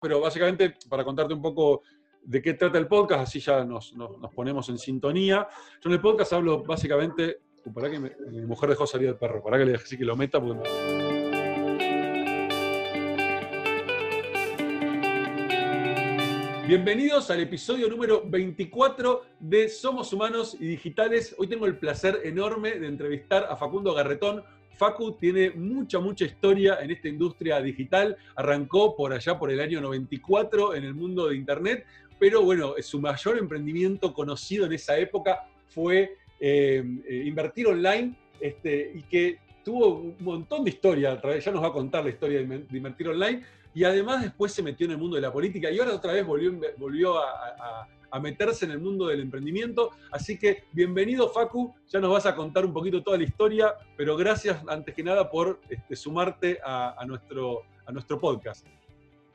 pero básicamente para contarte un poco de qué trata el podcast, así ya nos, ponemos en sintonía. Yo en el podcast hablo básicamente. Uh, que mi mujer dejó salir el perro, para que le deje que lo meta. Bienvenidos al episodio número 24 de Somos Humanos y Digitales. Hoy tengo el placer enorme de entrevistar a Facundo Garretón, Facu tiene mucha, mucha historia en esta industria digital. Arrancó por allá por el año 94 en el mundo de Internet, pero bueno, su mayor emprendimiento conocido en esa época fue eh, eh, invertir online este, y que tuvo un montón de historia, ya nos va a contar la historia de, invertir online, y además después se metió en el mundo de la política y ahora otra vez volvió, volvió a meterse en el mundo del emprendimiento. Así que bienvenido Facu, ya nos vas a contar un poquito toda la historia, pero gracias antes que nada por este, sumarte a, nuestro, a nuestro podcast.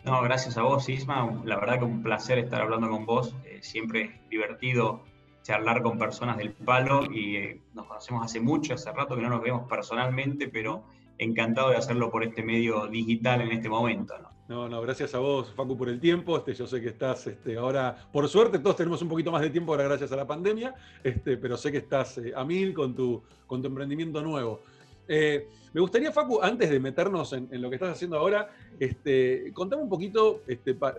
No, gracias a vos, Isma. La verdad que un placer estar hablando con vos. Eh, siempre es divertido charlar con personas del palo y eh, nos conocemos hace mucho, hace rato que no nos vemos personalmente, pero encantado de hacerlo por este medio digital en este momento. No, no, gracias a vos, Facu, por el tiempo. Este, yo sé que estás este, ahora, por suerte, todos tenemos un poquito más de tiempo ahora gracias a la pandemia, este, pero sé que estás eh, a mil con tu, emprendimiento nuevo. Eh, me gustaría, Facu, antes de meternos en, lo que estás haciendo ahora, este, contame un poquito,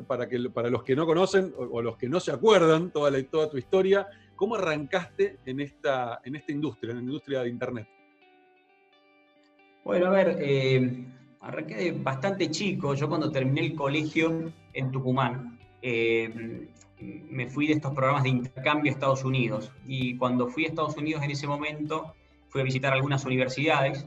para, que, para los que no conocen o, los que no se acuerdan toda, la, toda tu historia, ¿cómo arrancaste en esta, en esta industria, en la industria de Internet? Bueno, a ver, eh, arranqué de bastante chico. Yo cuando terminé el colegio en Tucumán, eh, me fui de estos programas de intercambio a Estados Unidos. Y cuando fui a Estados Unidos en ese momento, fui a visitar algunas universidades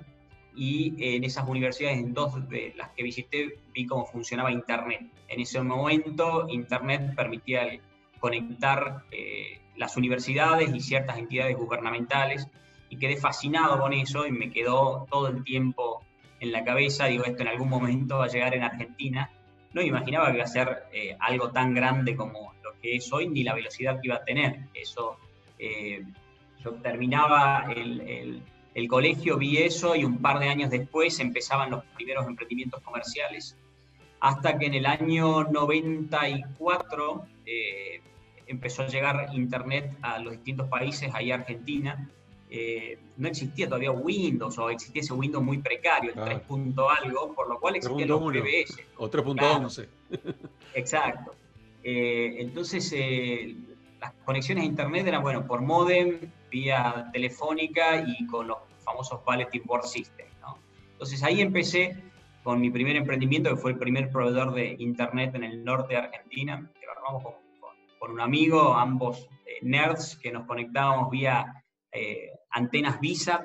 y en esas universidades, en dos de las que visité, vi cómo funcionaba Internet. En ese momento, Internet permitía conectar eh, las universidades y ciertas entidades gubernamentales y quedé fascinado con eso y me quedó todo el tiempo en la cabeza, digo, esto en algún momento va a llegar en Argentina. No imaginaba que iba a ser eh, algo tan grande como lo que es hoy, ni la velocidad que iba a tener. Eso, eh, yo terminaba el, el, colegio, vi eso y un par de años después empezaban los primeros emprendimientos comerciales, hasta que en el año 94 eh, empezó a llegar Internet a los distintos países, ahí Argentina, eh, no existía todavía Windows o existía ese Windows muy precario, el 3. algo, por lo cual existían los PBS. O 3.11. Exacto. Eh, entonces, eh, las conexiones a Internet eran, bueno, por modem, vía telefónica y con los famosos Bulletin Board System. Entonces ahí empecé con mi primer emprendimiento, que fue el primer proveedor de Internet en el norte de Argentina, que lo armamos con, con un amigo, ambos nerds, que nos conectábamos vía antenas Visa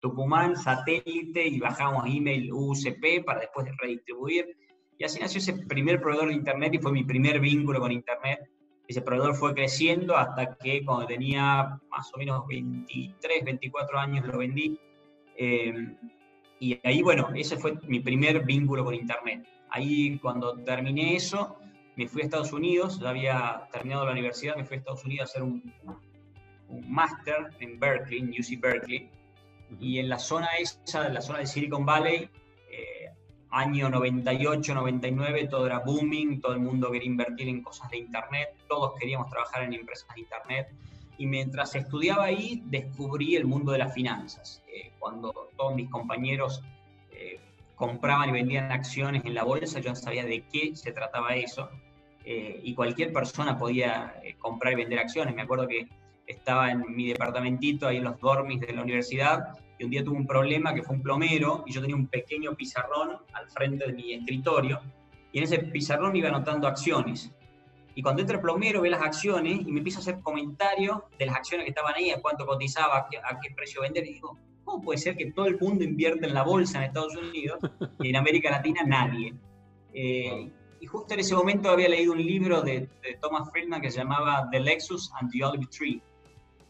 Tucumán, satélite, y bajamos email UCP para después redistribuir. Y así nació ese primer proveedor de Internet y fue mi primer vínculo con Internet. Ese proveedor fue creciendo hasta que cuando tenía más o menos 23, 24 años lo vendí. Eh, y ahí, bueno, ese fue mi primer vínculo con Internet. Ahí cuando terminé eso, me fui a Estados Unidos, ya había terminado la universidad, me fui a Estados Unidos a hacer un, un máster en Berkeley, en UC Berkeley, y en la zona esa, en la zona de Silicon Valley, eh, año 98, 99, todo era booming, todo el mundo quería invertir en cosas de Internet, todos queríamos trabajar en empresas de Internet, y mientras estudiaba ahí descubrí el mundo de las finanzas. Eh, cuando todos mis compañeros eh, compraban y vendían acciones en la bolsa, yo no sabía de qué se trataba eso. y cualquier persona podía comprar y vender acciones. Me acuerdo que estaba en mi departamentito, ahí en los dormis de la universidad, y un día tuve un problema que fue un plomero, y yo tenía un pequeño pizarrón al frente de mi escritorio, y en ese pizarrón iba anotando acciones. Y cuando entra el plomero, ve las acciones y me empieza a hacer comentarios de las acciones que estaban ahí, a cuánto cotizaba, a qué, precio vender, y digo, ¿cómo puede ser que todo el mundo invierte en la bolsa en Estados Unidos y en América Latina nadie? Eh, y justo en ese momento había leído un libro de, de, Thomas Friedman que se llamaba The Lexus and the Olive Tree,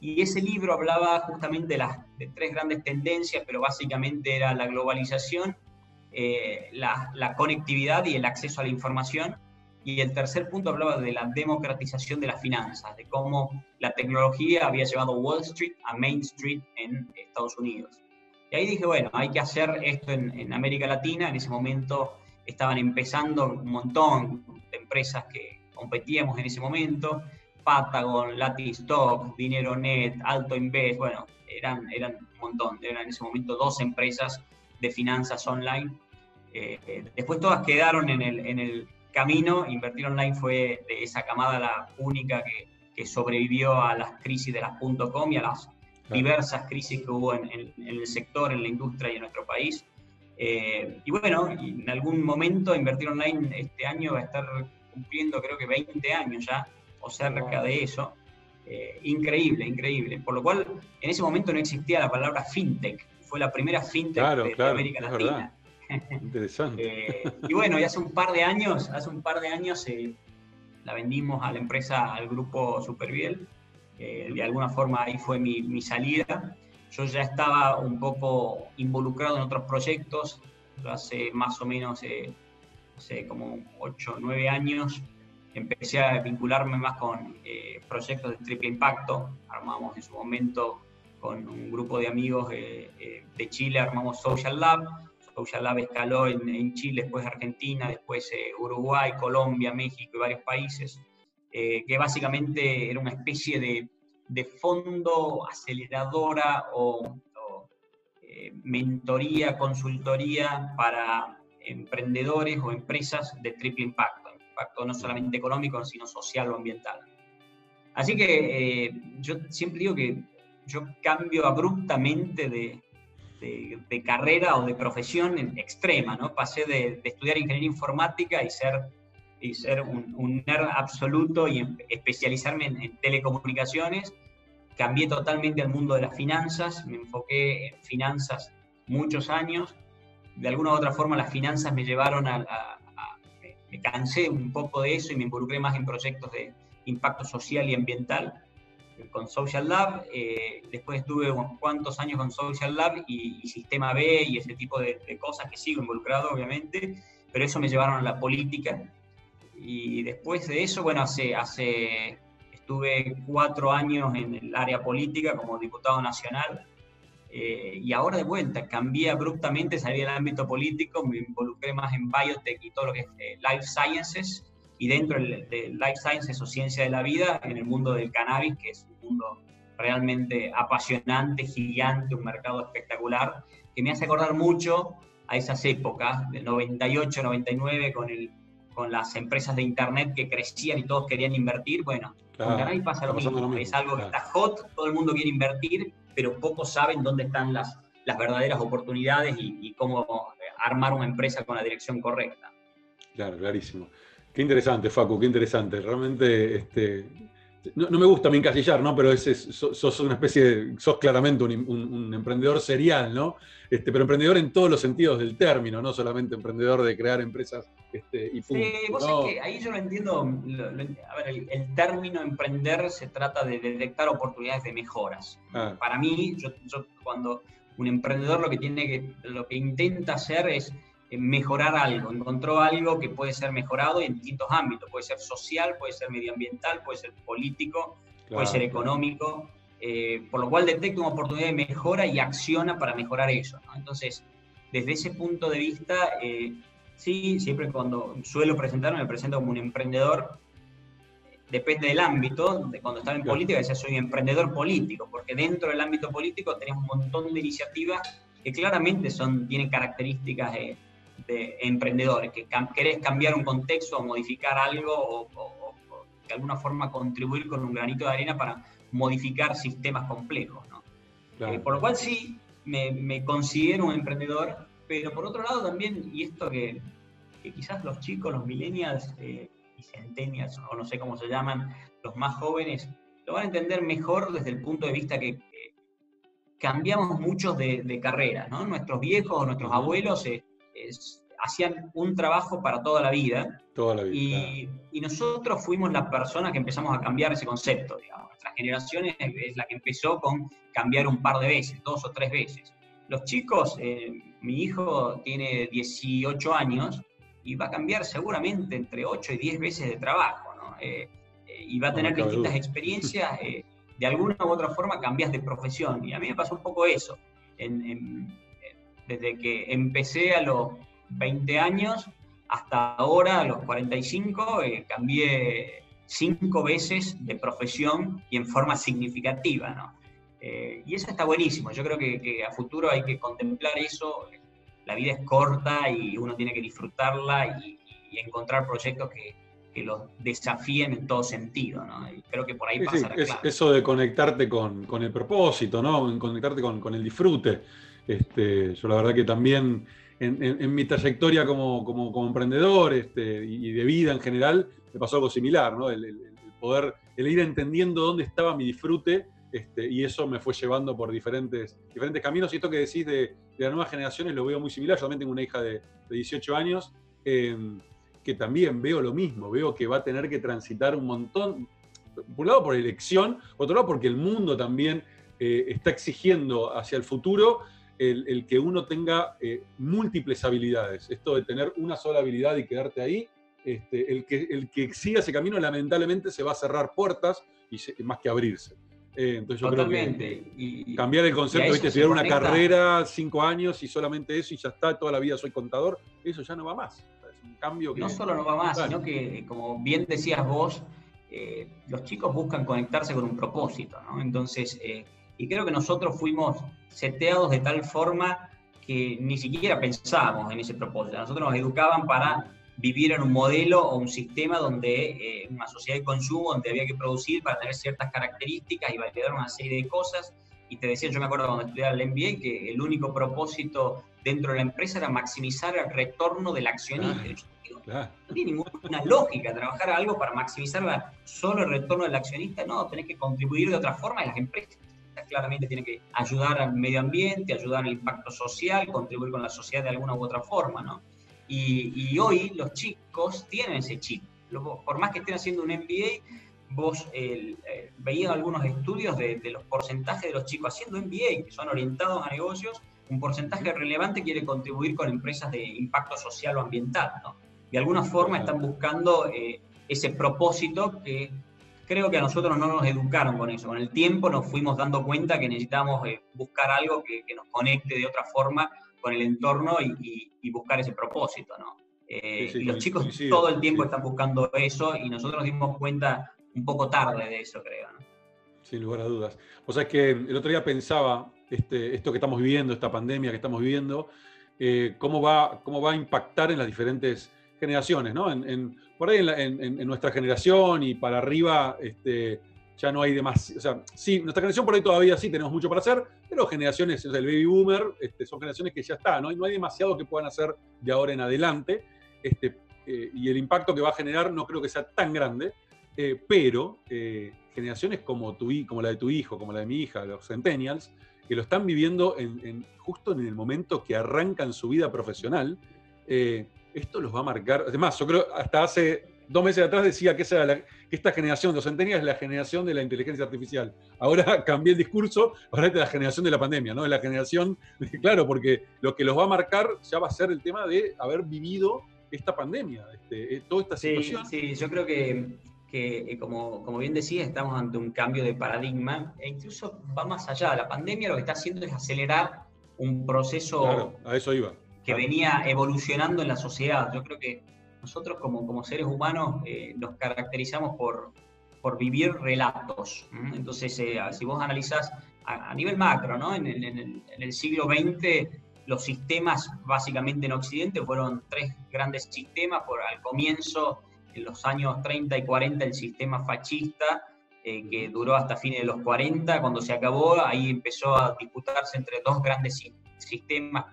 y ese libro hablaba justamente de las tres grandes tendencias, pero básicamente era la globalización, eh, la, conectividad y el acceso a la información. Y el tercer punto hablaba de la democratización de las finanzas, de cómo la tecnología había llevado Wall Street a Main Street en Estados Unidos. Y ahí dije, bueno, hay que hacer esto en, América Latina. En ese momento estaban empezando un montón de empresas que competíamos en ese momento, Patagon, Latistock, Dinero Net, Alto Invest, bueno, eran, eran un montón, eran en ese momento dos empresas de finanzas online. Eh, después todas quedaron en el, en el camino, Invertir Online fue de esa camada la única que, que sobrevivió a las crisis de las .com y a las diversas crisis que hubo en, el sector, en la industria y en nuestro país. Eh, y bueno, en algún momento Invertir Online este año va a estar cumpliendo creo que 20 años ya, o cerca de eso. Eh, increíble, increíble. Por lo cual, en ese momento no existía la palabra fintech. Fue la primera fintech de, América Latina. Interesante. Eh, y bueno, y hace un par de años, hace un par de años la vendimos a la empresa, al grupo Superviel. de alguna forma ahí fue mi, mi, salida. Yo ya estaba un poco involucrado en otros proyectos, hace más o menos, eh, hace como 8 o 9 años, empecé a vincularme más con eh, proyectos de triple impacto. Armamos en su momento con un grupo de amigos eh, de Chile, armamos Social Lab. Social Lab escaló en, Chile, después Argentina, después Uruguay, Colombia, México y varios países, que básicamente era una especie de fondo, aceleradora o, eh, mentoría, consultoría para emprendedores o empresas de triple impacto, impacto no solamente económico, sino social o ambiental. Así que eh, yo siempre digo que yo cambio abruptamente de, de, carrera o de profesión en extrema, ¿no? Pasé de, estudiar ingeniería informática y ser, y ser un, nerd absoluto y especializarme en telecomunicaciones cambié totalmente al mundo de las finanzas, me enfoqué en finanzas muchos años. De alguna u otra forma las finanzas me llevaron a... me, cansé un poco de eso y me involucré más en proyectos de impacto social y ambiental eh, con Social Lab. Eh, después estuve unos cuantos años con Social Lab y, Sistema B y ese tipo de, de, cosas que sigo involucrado, obviamente, pero eso me llevaron a la política. Y después de eso, bueno, hace, hace Estuve cuatro años en el área política como diputado nacional eh, y ahora de vuelta cambié abruptamente, salí del ámbito político, me involucré más en biotech y todo lo que es eh, life sciences y dentro de life sciences o ciencia de la vida en el mundo del cannabis, que es un mundo realmente apasionante, gigante, un mercado espectacular, que me hace acordar mucho a esas épocas, del 98, 99, con, el, con las empresas de Internet que crecían y todos querían invertir. Bueno, Claro, pasa lo mismo. Es algo que está hot, todo el mundo quiere invertir, pero pocos saben dónde están las, las verdaderas oportunidades y, cómo armar una empresa con la dirección correcta. Claro, clarísimo. Qué interesante, Facu, qué interesante. Realmente, este, no, me gusta mi encasillar, ¿no? Pero es, sos, una especie de, sos claramente un, emprendedor serial, ¿no? Este, pero emprendedor en todos los sentidos del término, no solamente emprendedor de crear empresas este, y punto. Sí, vos que ahí yo lo entiendo, a ver, el, término emprender se trata de detectar oportunidades de mejoras. Ah. Para mí, yo, cuando un emprendedor lo que tiene que, lo que intenta hacer es mejorar algo, encontró algo que puede ser mejorado en distintos ámbitos, puede ser social, puede ser medioambiental, puede ser político, puede ser económico, eh, por lo cual detecta una oportunidad de mejora y acciona para mejorar eso. Entonces, desde ese punto de vista, eh, sí, siempre cuando suelo presentarme, me presento como un emprendedor, depende del ámbito, de cuando estaba en política, decía soy un emprendedor político, porque dentro del ámbito político tenemos un montón de iniciativas que claramente son, tienen características de de emprendedores, que querés cambiar un contexto o modificar algo o, de alguna forma contribuir con un granito de arena para modificar sistemas complejos. Eh, por lo cual sí, me, considero un emprendedor, pero por otro lado también, y esto que, quizás los chicos, los millennials eh, y centennials, o no sé cómo se llaman, los más jóvenes, lo van a entender mejor desde el punto de vista que cambiamos muchos de, carrera, ¿no? Nuestros viejos o nuestros abuelos hacían un trabajo para toda la vida. Toda la vida. Y, nosotros fuimos la persona que empezamos a cambiar ese concepto, digamos. Nuestra generación es, la que empezó con cambiar un par de veces, dos o tres veces. Los chicos, eh, mi hijo tiene 18 años y va a cambiar seguramente entre 8 y 10 veces de trabajo, ¿no? Eh, eh, y va a tener distintas experiencias. de alguna u otra forma cambias de profesión. Y a mí me pasó un poco eso. en desde que empecé a los 20 años hasta ahora, a los 45, eh, cambié cinco veces de profesión y en forma significativa, ¿no? Eh, y eso está buenísimo. Yo creo que, a futuro hay que contemplar eso. La vida es corta y uno tiene que disfrutarla y, encontrar proyectos que, que, los desafíen en todo sentido. ¿no? Y creo que por ahí pasa la Eso de conectarte con, con, el propósito, ¿no? conectarte con, con el disfrute. Este, yo la verdad que también en, mi trayectoria como, como, emprendedor este, y de vida en general, me pasó algo similar, ¿no? El, poder, el ir entendiendo dónde estaba mi disfrute este, y eso me fue llevando por diferentes, diferentes caminos. Y esto que decís de, de las nuevas generaciones lo veo muy similar. Yo también tengo una hija de, de 18 años em, que también veo lo mismo. Veo que va a tener que transitar un montón, por un lado por elección, por otro lado porque el mundo también eh, está exigiendo hacia el futuro el, que uno tenga eh, múltiples habilidades. Esto de tener una sola habilidad y quedarte ahí. Este, el, que, el que siga ese camino lamentablemente se va a cerrar puertas y más que abrirse. Eh, entonces yo creo que cambiar el concepto, ¿viste? estudiar una carrera, cinco años y solamente eso y ya está, toda la vida soy contador, eso ya no va más. Es un cambio que... No solo no va más, sino que, como bien decías vos, eh, los chicos buscan conectarse con un propósito, ¿no? Entonces, eh, y creo que nosotros fuimos seteados de tal forma que ni siquiera pensábamos en ese propósito. Nosotros nos educaban para vivir en un modelo o un sistema donde, eh, una sociedad de consumo, donde había que producir para tener ciertas características y validar una serie de cosas. Y te decía, yo me acuerdo cuando estudiaba el MBA, que el único propósito dentro de la empresa era maximizar el retorno del accionista. No tiene ninguna lógica trabajar algo para maximizar solo el retorno del accionista, no, tenés que contribuir de otra forma y las empresas claramente tienen que ayudar al medio ambiente, ayudar al impacto social, contribuir con la sociedad de alguna u otra forma, ¿no? Y, hoy los chicos tienen ese chip. Por más que estén haciendo un MBA, vos eh, algunos estudios de, los porcentajes de los chicos haciendo MBA, que son orientados a negocios, un porcentaje relevante quiere contribuir con empresas de impacto social o ambiental. ¿no? De alguna forma están buscando eh, ese propósito que creo que a nosotros no nos educaron con eso. Con el tiempo nos fuimos dando cuenta que necesitamos eh, buscar algo que, que, nos conecte de otra forma con el entorno y, buscar ese propósito, ¿no? Eh, y los chicos todo el tiempo están buscando eso y nosotros nos dimos cuenta un poco tarde de eso, creo, ¿no? Sin lugar a dudas. O sea, es que el otro día pensaba, este, esto que estamos viviendo, esta pandemia que estamos viviendo, eh, cómo, va, cómo va a impactar en las diferentes generaciones, ¿no? Por ahí en, nuestra generación y para arriba, este, ya no hay demás. O sea, sí, nuestra generación por ahí todavía sí tenemos mucho para hacer, pero generaciones, o sea, el baby boomer, este, son generaciones que ya está, ¿no? no hay demasiado que puedan hacer de ahora en adelante. Este, eh, y el impacto que va a generar no creo que sea tan grande, eh, pero eh, generaciones como, tu, como la de tu hijo, como la de mi hija, los centennials, que lo están viviendo en, justo en el momento que arrancan su vida profesional, esto los va a marcar. Además, yo creo hasta hace dos meses atrás decía que, esa que esta generación de centenias es la generación de la inteligencia artificial. Ahora cambié el discurso, ahora es la generación de la pandemia, ¿no? Es la generación, claro, porque lo que los va a marcar ya va a ser el tema de haber vivido esta pandemia, este, eh, toda esta situación. Sí, yo creo que, que eh, como, como, bien decía, estamos ante un cambio de paradigma e incluso va más allá. La pandemia lo que está haciendo es acelerar un proceso claro, a eso iba. Que venía evolucionando en la sociedad. Yo creo que nosotros como, como seres humanos eh, nos caracterizamos por, por vivir relatos. Entonces, eh, si vos analizás a, nivel macro, ¿no? En, el, siglo XX los sistemas básicamente en Occidente fueron tres grandes sistemas, por al comienzo, en los años 30 y 40, el sistema fascista, eh, que duró hasta fines de los 40, cuando se acabó, ahí empezó a disputarse entre dos grandes sistemas,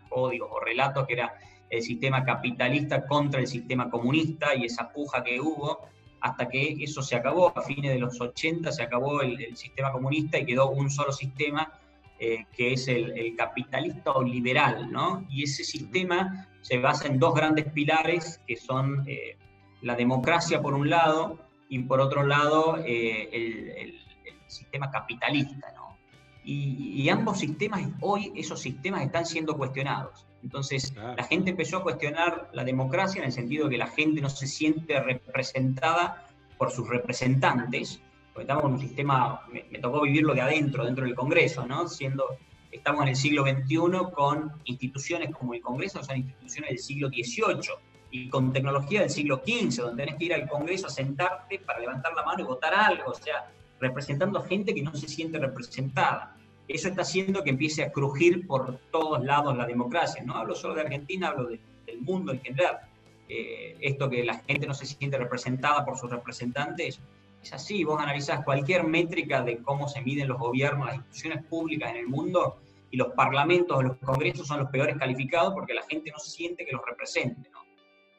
códigos o relatos, que era el sistema capitalista contra el sistema comunista y esa puja que hubo hasta que eso se acabó. A fines de los 80 se acabó el, sistema comunista y quedó un solo sistema eh, que es el, capitalista o liberal, ¿no? Y ese sistema se basa en dos grandes pilares que son eh, la democracia por un lado y por otro lado eh, el, sistema capitalista, ¿no? Y, y ambos sistemas, hoy esos sistemas están siendo cuestionados. Entonces, la gente empezó a cuestionar la democracia en el sentido de que la gente no se siente representada por sus representantes, porque estamos en un sistema, me, tocó vivirlo de adentro, dentro del Congreso, ¿no? Siendo, estamos en el siglo XXI con instituciones como el Congreso, son instituciones del siglo XVIII, y con tecnología del siglo XV, donde tenés que ir al Congreso a sentarte para levantar la mano y votar algo, o sea, representando a gente que no se siente representada. Eso está haciendo que empiece a crujir por todos lados la democracia. No hablo solo de Argentina, hablo del mundo en general. Eh, esto que la gente no se siente representada por sus representantes, es así. Vos analizás cualquier métrica de cómo se miden los gobiernos, las instituciones públicas en el mundo, y los parlamentos o los congresos son los peores calificados porque la gente no siente que los represente.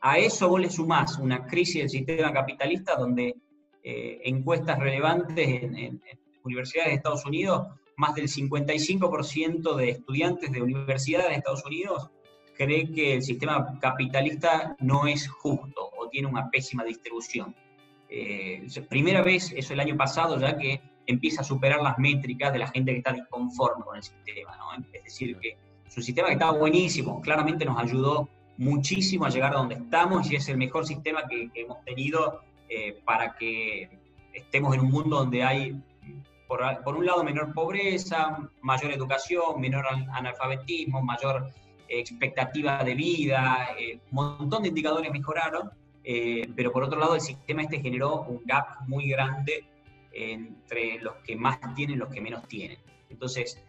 A eso vos le sumás una crisis del sistema capitalista donde eh, encuestas relevantes en, universidades de Estados Unidos, más del 55% de estudiantes de universidades de Estados Unidos cree que el sistema capitalista no es justo o tiene una pésima distribución. Eh, primera vez, eso el año pasado, ya que empieza a superar las métricas de la gente que está disconforme con el sistema. Es decir, que es un sistema que está buenísimo, claramente nos ayudó muchísimo a llegar a donde estamos y es el mejor sistema que, hemos tenido eh, para que estemos en un mundo donde hay, por, un lado, menor pobreza, mayor educación, menor analfabetismo, mayor expectativa de vida, eh, un montón de indicadores mejoraron, eh, pero por otro lado el sistema este generó un gap muy grande entre los que más tienen y los que menos tienen. Entonces,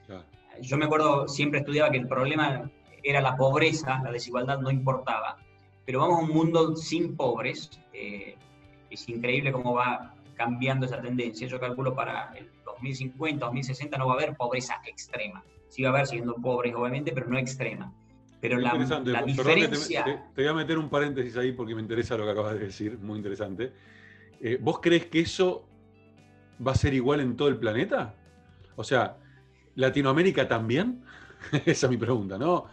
yo me acuerdo, siempre estudiaba que el problema era la pobreza, la desigualdad no importaba, pero vamos a un mundo sin pobres, eh, es increíble cómo va cambiando esa tendencia. Yo calculo para el 2050, 2060 no va a haber pobreza extrema. Sí va a haber siendo pobres, obviamente, pero no extrema. Pero la, la diferencia... te, voy a meter un paréntesis ahí porque me interesa lo que acabas de decir, muy interesante. Eh, ¿Vos crees que eso va a ser igual en todo el planeta? O sea, ¿Latinoamérica también? Esa es mi pregunta, ¿no?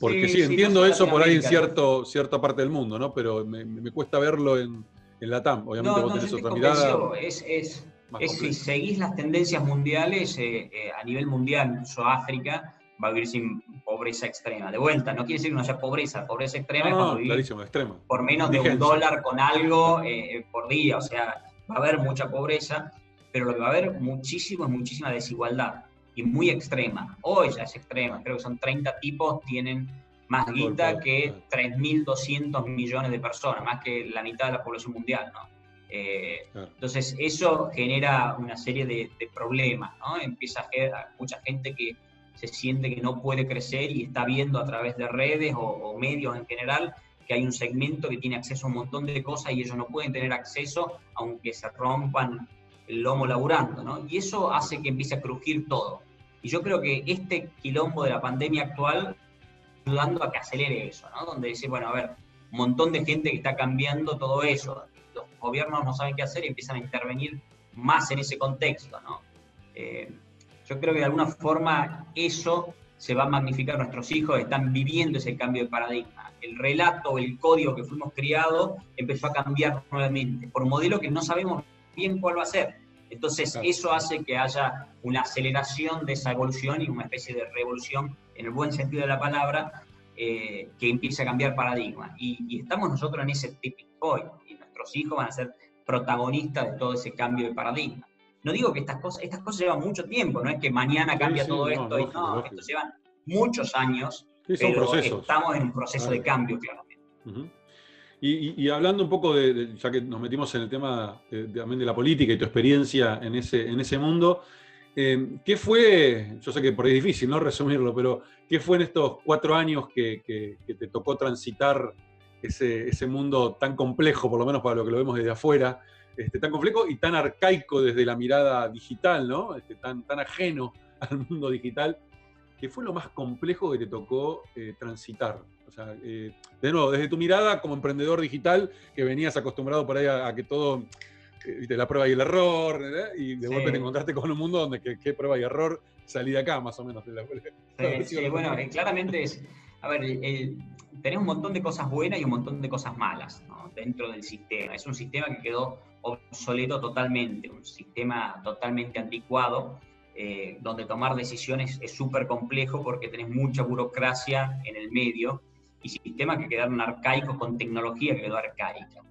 Porque sí, entiendo eso por ahí en cierto, cierta parte del mundo, ¿no? Pero me, cuesta verlo en, en, la TAM. Obviamente vos tenés otra mirada. Es, es, es si seguís las tendencias mundiales eh, eh, a nivel mundial, incluso África, va a vivir sin pobreza extrema. De vuelta, no quiere decir que no haya pobreza, pobreza extrema no, es clarísimo, extrema. por menos de un dólar con algo eh, por día, o sea, va a haber mucha pobreza, pero lo que va a haber muchísimo es muchísima desigualdad y muy extrema. Hoy ya es extrema, creo que son 30 tipos, tienen más guita que 3.200 millones de personas, más que la mitad de la población mundial, ¿no? Eh, entonces eso genera una serie de, problemas, ¿no? Empieza a haber mucha gente que se siente que no puede crecer y está viendo a través de redes o, o medios en general que hay un segmento que tiene acceso a un montón de cosas y ellos no pueden tener acceso aunque se rompan el lomo laburando, ¿no? Y eso hace que empiece a crujir todo. Y yo creo que este quilombo de la pandemia actual ayudando a que acelere eso, ¿no? Donde dice, bueno, a ver, un montón de gente que está cambiando todo eso. Gobiernos no saben qué hacer y empiezan a intervenir más en ese contexto, ¿no? Eh, yo creo que de alguna forma eso se va a magnificar. Nuestros hijos están viviendo ese cambio de paradigma. El relato, el código que fuimos criados empezó a cambiar nuevamente por un modelo que no sabemos bien cuál va a ser. Entonces, eso hace que haya una aceleración de esa evolución y una especie de revolución, en el buen sentido de la palabra, eh, que empiece a cambiar paradigma. Y, estamos nosotros en ese tipping point, y nuestros hijos van a ser protagonistas de todo ese cambio de paradigma. No digo que estas cosas, estas cosas llevan mucho tiempo, no es que mañana cambia todo esto, y no, esto llevan muchos años, pero estamos en un proceso de cambio, claramente. Y, hablando un poco de, ya que nos metimos en el tema también de la política y tu experiencia en ese, en ese mundo, eh, ¿qué fue, yo sé que por ahí es difícil no resumirlo, pero qué fue en estos cuatro años que, te tocó transitar ese, ese, mundo tan complejo, por lo menos para lo que lo vemos desde afuera, este, tan complejo y tan arcaico desde la mirada digital, ¿no? Este, tan, tan ajeno al mundo digital? ¿Qué fue lo más complejo que te tocó eh, transitar? O sea, eh, de nuevo, desde tu mirada como emprendedor digital, que venías acostumbrado por ahí a, que todo, eh, la prueba y el error, y de golpe te encontraste con un mundo donde qué prueba y error salí de acá, más o menos. sí, bueno, claramente es, a ver, tenés un montón de cosas buenas y un montón de cosas malas dentro del sistema. Es un sistema que quedó obsoleto totalmente, un sistema totalmente anticuado, eh, donde tomar decisiones es súper complejo porque tenés mucha burocracia en el medio y sistemas que quedaron arcaicos con tecnología que quedó arcaica.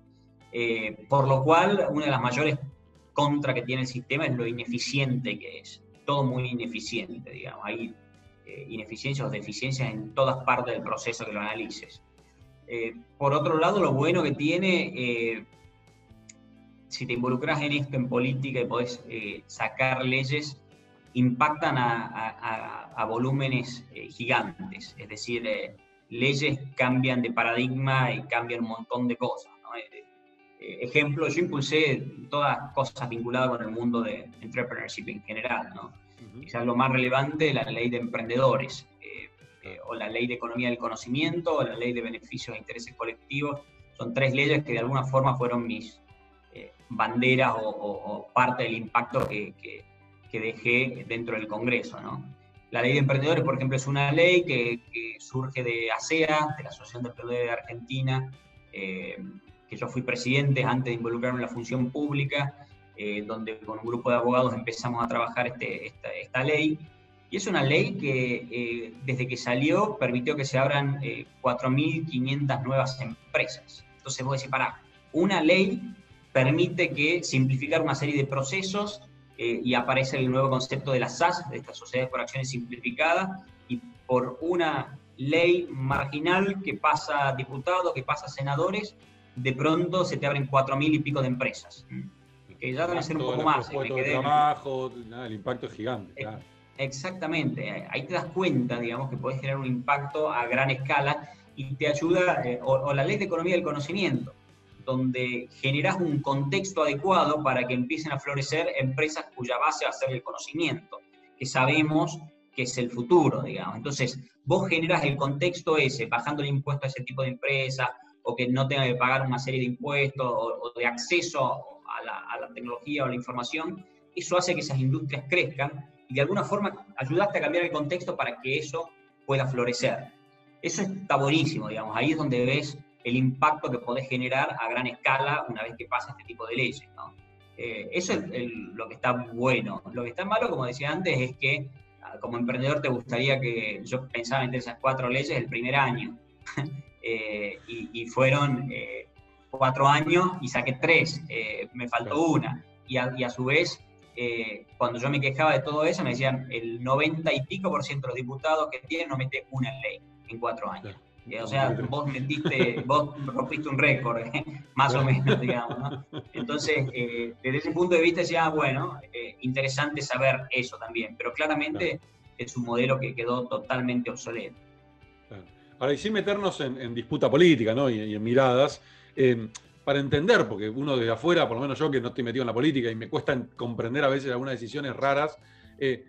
Eh, por lo cual, una de las mayores contra que tiene el sistema es lo ineficiente que es. Todo muy ineficiente, digamos. Hay eh, ineficiencias o deficiencias en todas partes del proceso que lo analices. Eh, por otro lado, lo bueno que tiene, eh, si te involucras en esto, en política, y podés eh, sacar leyes, impactan a, volúmenes gigantes. Es decir, leyes cambian de paradigma y cambian un montón de cosas. ejemplo, yo impulsé todas cosas vinculadas con el mundo de entrepreneurship en general. ¿no? Quizás lo más relevante, la ley de emprendedores. Eh, o la ley de economía del conocimiento, o la ley de beneficios e intereses colectivos. Son tres leyes que de alguna forma fueron mis eh, banderas o, parte del impacto que, que, dejé dentro del Congreso. ¿no? La ley de emprendedores, por ejemplo, es una ley que, surge de ASEA, de la Asociación de Emprendedores de Argentina, eh, que yo fui presidente antes de involucrarme en la función pública, donde con un grupo de abogados empezamos a trabajar este, esta, esta ley y es una ley que eh, desde que salió permitió que se abran 4.500 eh, nuevas empresas. Entonces vos decís, para, una ley permite que simplificar una serie de procesos eh, y aparece el nuevo concepto de las SAS, de estas sociedades por acciones simplificadas, y por una ley marginal que pasa a diputados, que pasa a senadores, de pronto se te abren 4.000 y pico de empresas. Que ya deben ser un poco más. trabajo, el impacto es gigante. Claro. Exactamente, ahí te das cuenta, digamos, que puedes generar un impacto a gran escala y te ayuda, eh, o, la ley de economía del conocimiento, donde generas un contexto adecuado para que empiecen a florecer empresas cuya base va a ser el conocimiento, que sabemos que es el futuro, digamos. Entonces, vos generas el contexto ese, bajando el impuesto a ese tipo de empresas, o que no tenga que pagar una serie de impuestos, o, de acceso la, a la tecnología o la información, eso hace que esas industrias crezcan y de alguna forma ayudaste a cambiar el contexto para que eso pueda florecer. Eso está buenísimo, digamos, ahí es donde ves el impacto que podés generar a gran escala una vez que pasa este tipo de leyes. ¿no? Eh, eso es lo que está bueno. Lo que está malo, como decía antes, es que ah, como emprendedor te gustaría que yo pensaba entre esas cuatro leyes el primer año. Eh, y, fueron eh, cuatro años y saqué tres, me faltó una. Y y a, su vez eh, cuando yo me quejaba de todo eso, me decían el 90 y pico por ciento de los diputados que tienen no mete una ley en cuatro años. Eh, o sea, vos metiste, vos rompiste un récord, eh, más o menos, digamos. ¿no? Entonces, desde ese punto de vista decía, ah, bueno, interesante saber eso también, pero claramente es un modelo que quedó totalmente obsoleto. Ahora, y sin meternos en, disputa política ¿no? y, en miradas, para entender, porque uno desde afuera, por lo menos yo que no estoy metido en la política y me cuesta comprender a veces algunas decisiones raras, eh,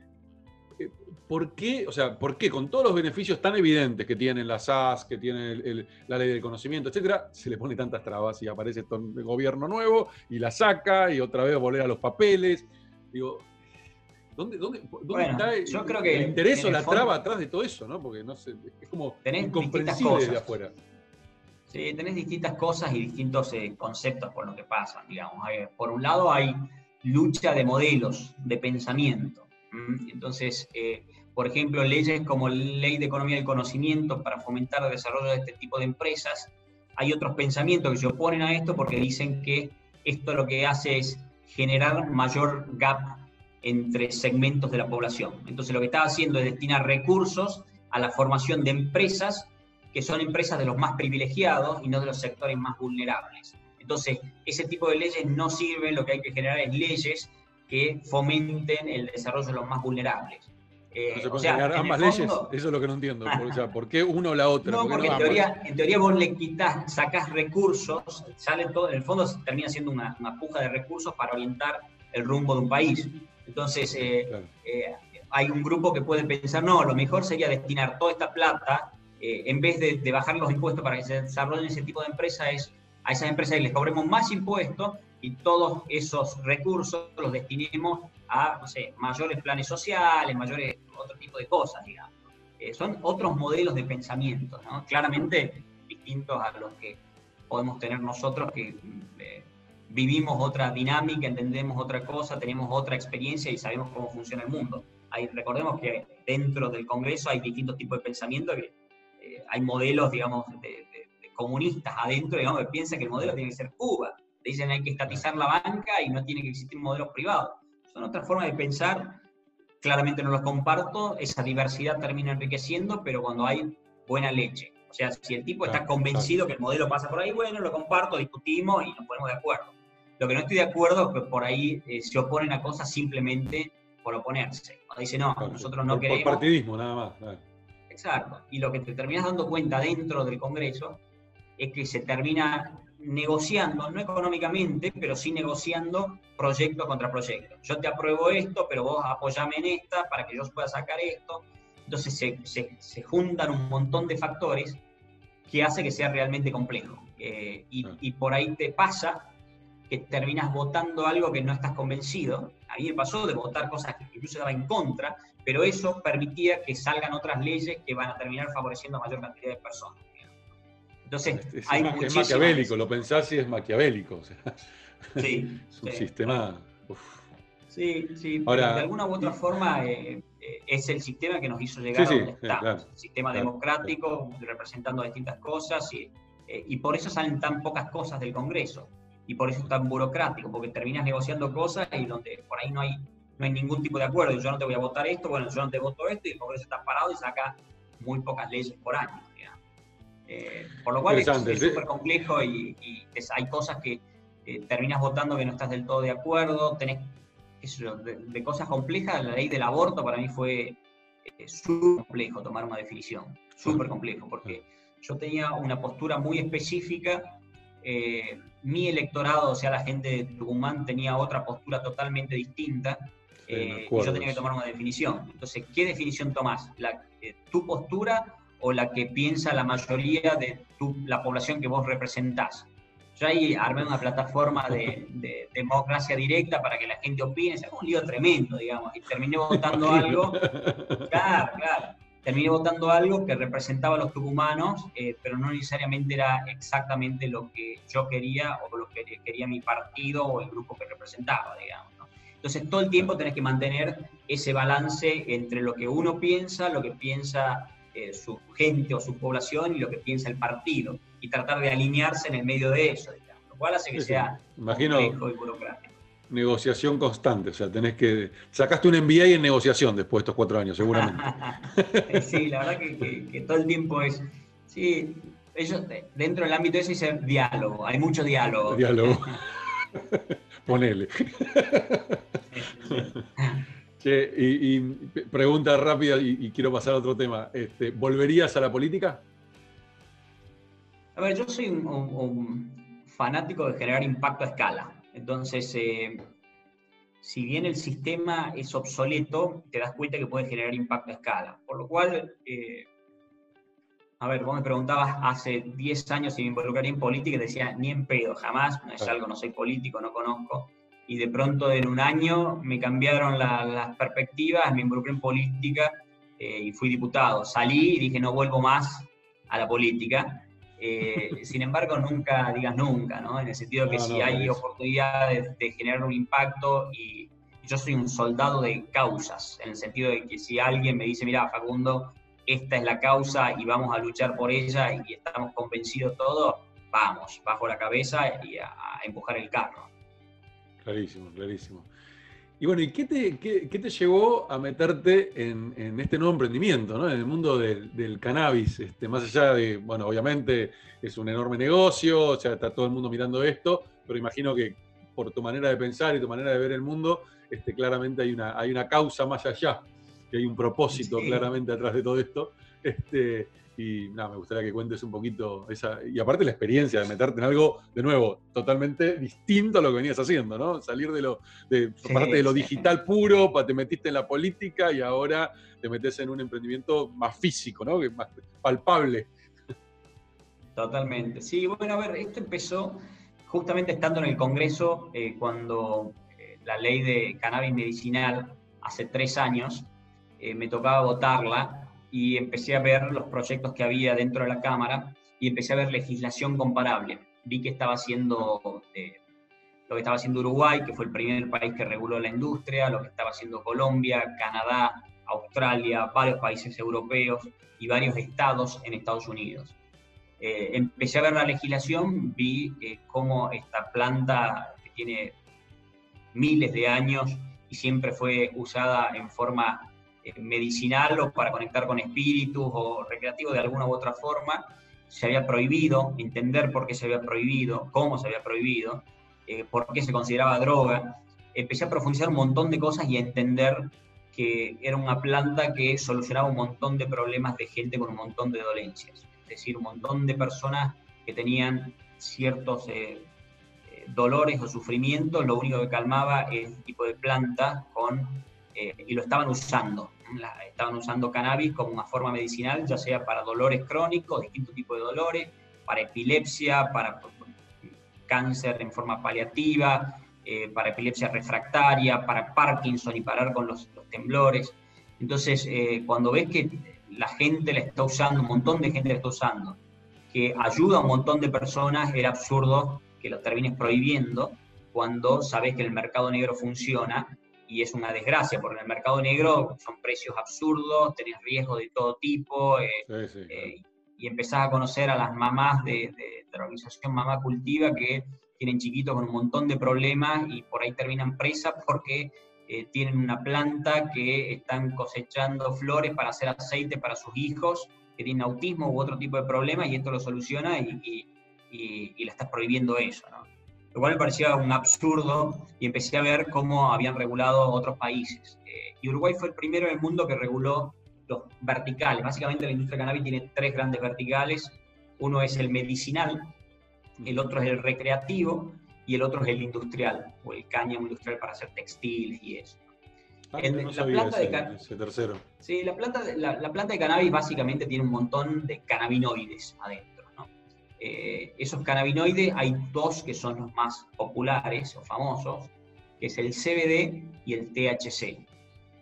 eh, ¿por qué, o sea, por qué con todos los beneficios tan evidentes que tienen la SAS, que tiene la ley del conocimiento, etcétera, se le pone tantas trabas y aparece el gobierno nuevo y la saca y otra vez volver a los papeles? Digo, ¿Dónde, dónde, está el, yo creo que el interés o la traba atrás de todo eso? ¿no? Porque no sé, es como incomprensible desde afuera. Sí, tenés distintas cosas y distintos eh, conceptos por lo que pasan, digamos. por un lado hay lucha de modelos, de pensamiento. Entonces, eh, por ejemplo, leyes como Ley de Economía del Conocimiento para fomentar el desarrollo de este tipo de empresas, hay otros pensamientos que se oponen a esto porque dicen que esto lo que hace es generar mayor gap entre segmentos de la población. Entonces, lo que está haciendo es destinar recursos a la formación de empresas que son empresas de los más privilegiados y no de los sectores más vulnerables. Entonces, ese tipo de leyes no sirven, lo que hay que generar es leyes que fomenten el desarrollo de los más vulnerables. Eh, o sea, ambas leyes, eso es lo que no entiendo. O sea, ¿por qué uno o la otra? No, porque en, teoría, en teoría vos le quitas, sacás recursos, sale todo, en el fondo termina siendo una, una, puja de recursos para orientar el rumbo de un país. Entonces, eh, eh, hay un grupo que puede pensar, no, lo mejor sería destinar toda esta plata eh, en vez de, bajar los impuestos para que se desarrollen ese tipo de empresas, es a esas empresas les cobremos más impuestos y todos esos recursos los destinemos a, no sé, mayores planes sociales, mayores otro tipo de cosas, digamos. Eh, son otros modelos de pensamiento, ¿no? claramente distintos a los que podemos tener nosotros que eh, vivimos otra dinámica, entendemos otra cosa, tenemos otra experiencia y sabemos cómo funciona el mundo. Hay, recordemos que dentro del Congreso hay distintos tipos de pensamiento que hay modelos, digamos, de, comunistas adentro, digamos, que piensan que el modelo tiene que ser Cuba. Dicen hay que estatizar la banca y no tiene que existir modelos privados. Son otras formas de pensar, claramente no los comparto, esa diversidad termina enriqueciendo, pero cuando hay buena leche, O sea, si el tipo está convencido que el modelo pasa por ahí, bueno, lo comparto, discutimos y nos ponemos de acuerdo. Lo que no estoy de acuerdo es que por ahí eh, se oponen a cosas simplemente por oponerse. Cuando dice, no, nosotros no queremos... Por partidismo, nada más. Exacto. Y lo que te terminas dando cuenta dentro del Congreso es que se termina negociando, no económicamente, pero sí negociando proyecto contra proyecto. Yo te apruebo esto, pero vos apoyame en esta para que yo pueda sacar esto. Entonces se, se, juntan un montón de factores que hace que sea realmente complejo. Eh, y, y, por ahí te pasa que terminas votando algo que no estás convencido. A mí me pasó de votar cosas que incluso estaba en contra, pero eso permitía que salgan otras leyes que van a terminar favoreciendo a mayor cantidad de personas. Entonces, es, hay es maquiavélico, lo pensás y es maquiavélico. sí, es un sistema. Sí, sí, de alguna u otra forma eh, eh, es el sistema que nos hizo llegar a donde estamos. sistema democrático, representando distintas cosas, y, eh, y por eso salen tan pocas cosas del Congreso, y por eso es tan burocrático, porque terminas negociando cosas y donde por ahí no hay, no hay ningún tipo de acuerdo. Yo no te voy a votar esto, bueno, yo no te voto esto, y el Congreso está parado y saca muy pocas leyes por año. Eh, por lo cual es súper complejo y, hay cosas que eh, terminas votando que no estás del todo de acuerdo, tenés de, cosas complejas, la ley del aborto para mí fue eh, súper complejo tomar una definición, súper complejo, porque yo tenía una postura muy específica, mi electorado, o sea, la gente de Tucumán tenía otra postura totalmente distinta, y yo tenía que tomar una definición. Entonces, ¿qué definición tomás? La, ¿Tu postura o la que piensa la mayoría de la población que vos representás. Yo ahí armé una plataforma de, democracia directa para que la gente opine, es un lío tremendo, digamos, y terminé votando algo, claro, claro, terminé votando algo que representaba a los tucumanos, eh, pero no necesariamente era exactamente lo que yo quería o lo que quería mi partido o el grupo que representaba, digamos. Entonces todo el tiempo tenés que mantener ese balance entre lo que uno piensa, lo que piensa eh, su gente o su población y lo que piensa el partido, y tratar de alinearse en el medio de eso, lo cual hace que sea Imagino, complejo y burocrático. Negociación constante, o sea, tenés que. Sacaste un MBA en negociación después de estos cuatro años, seguramente. sí, la verdad que, todo el tiempo es. Sí, ellos dentro del ámbito de eso dicen diálogo, hay mucho diálogo. Diálogo. Ponele. y, pregunta rápida y, quiero pasar a otro tema. Este, ¿Volverías a la política? A ver, yo soy un, fanático de generar impacto a escala. Entonces, eh, si bien el sistema es obsoleto, te das cuenta que puede generar impacto a escala. Por lo cual, eh, a ver, vos me preguntabas hace 10 años si me involucraría en política y decía, ni en pedo, jamás, no es algo, no soy político, no conozco y de pronto en un año me cambiaron las perspectivas, me involucré en política eh, y fui diputado. Salí y dije no vuelvo más a la política. Eh, sin embargo, nunca digas nunca, ¿no? En el sentido de que si hay oportunidades de, generar un impacto y yo soy un soldado de causas, en el sentido de que si alguien me dice, mira, Facundo, esta es la causa y vamos a luchar por ella y estamos convencidos todos, vamos, bajo la cabeza y a empujar el carro. Clarísimo, clarísimo. Y bueno, ¿y qué te, qué, te llevó a meterte en, este nuevo emprendimiento, ¿no? en el mundo del, cannabis? Este, más allá de, bueno, obviamente es un enorme negocio, o sea, está todo el mundo mirando esto, pero imagino que por tu manera de pensar y tu manera de ver el mundo, este, claramente hay una, hay una causa más allá, que hay un propósito claramente atrás de todo esto. Este, y nada, me gustaría que cuentes un poquito esa. Y aparte la experiencia de meterte en algo, de nuevo, totalmente distinto a lo que venías haciendo, ¿no? Salir de lo, de, parte de lo digital puro, te metiste en la política y ahora te metes en un emprendimiento más físico, ¿no? Más palpable. Totalmente. Sí, bueno, a ver, esto empezó justamente estando en el Congreso eh, cuando eh, la ley de cannabis medicinal hace tres años eh, me tocaba votarla y empecé a ver los proyectos que había dentro de la Cámara y empecé a ver legislación comparable. Vi que estaba haciendo eh, lo que estaba haciendo Uruguay, que fue el primer país que reguló la industria, lo que estaba haciendo Colombia, Canadá, Australia, varios países europeos y varios estados en Estados Unidos. Eh, empecé a ver la legislación, vi cómo esta planta tiene miles de años y siempre fue usada en forma medicinal o para conectar con espíritus o recreativo de alguna u otra forma, se había prohibido, entender por qué se había prohibido, cómo se había prohibido, por qué se consideraba droga. Empecé a profundizar un montón de cosas y a entender que era una planta que solucionaba un montón de problemas de gente con un montón de dolencias. Es decir, un montón de personas que tenían ciertos eh, eh, dolores o sufrimientos, lo único que calmaba es este tipo de planta con, eh, y lo estaban usando. Estaban usando cannabis como una forma medicinal, ya sea para dolores crónicos, distintos tipos de dolores, para epilepsia, para cáncer en forma paliativa, eh, para epilepsia refractaria, para Parkinson y parar con los, temblores. Entonces, eh, cuando ves que la gente la está usando, un montón de gente la está usando, que ayuda a un montón de personas, era absurdo que lo termines prohibiendo cuando sabes que el mercado negro funciona y es una desgracia, porque en el mercado negro son precios absurdos, tenés riesgo de todo tipo, eh, y empezás a conocer a las mamás de, de, de la organización Mamá Cultiva que tienen chiquitos con un montón de problemas y por ahí terminan presas porque eh, tienen una planta que están cosechando flores para hacer aceite para sus hijos que tienen autismo u otro tipo de problema y esto lo soluciona y, y, le estás prohibiendo eso. ¿no? Lo cual me parecía un absurdo y empecé a ver cómo habían regulado otros países. Eh, y Uruguay fue el primero en el mundo que reguló los verticales. Básicamente la industria cannabis tiene tres grandes verticales. Uno es el medicinal, el otro es el recreativo y el otro es el industrial, o el cáñamo industrial para hacer textiles y eso. Ah, la planta de ese tercero. Sí, la planta, de, la, planta de cannabis básicamente tiene un montón de cannabinoides adentro. Eh, esos cannabinoides hay dos que son los más populares o famosos, que es el CBD y el THC.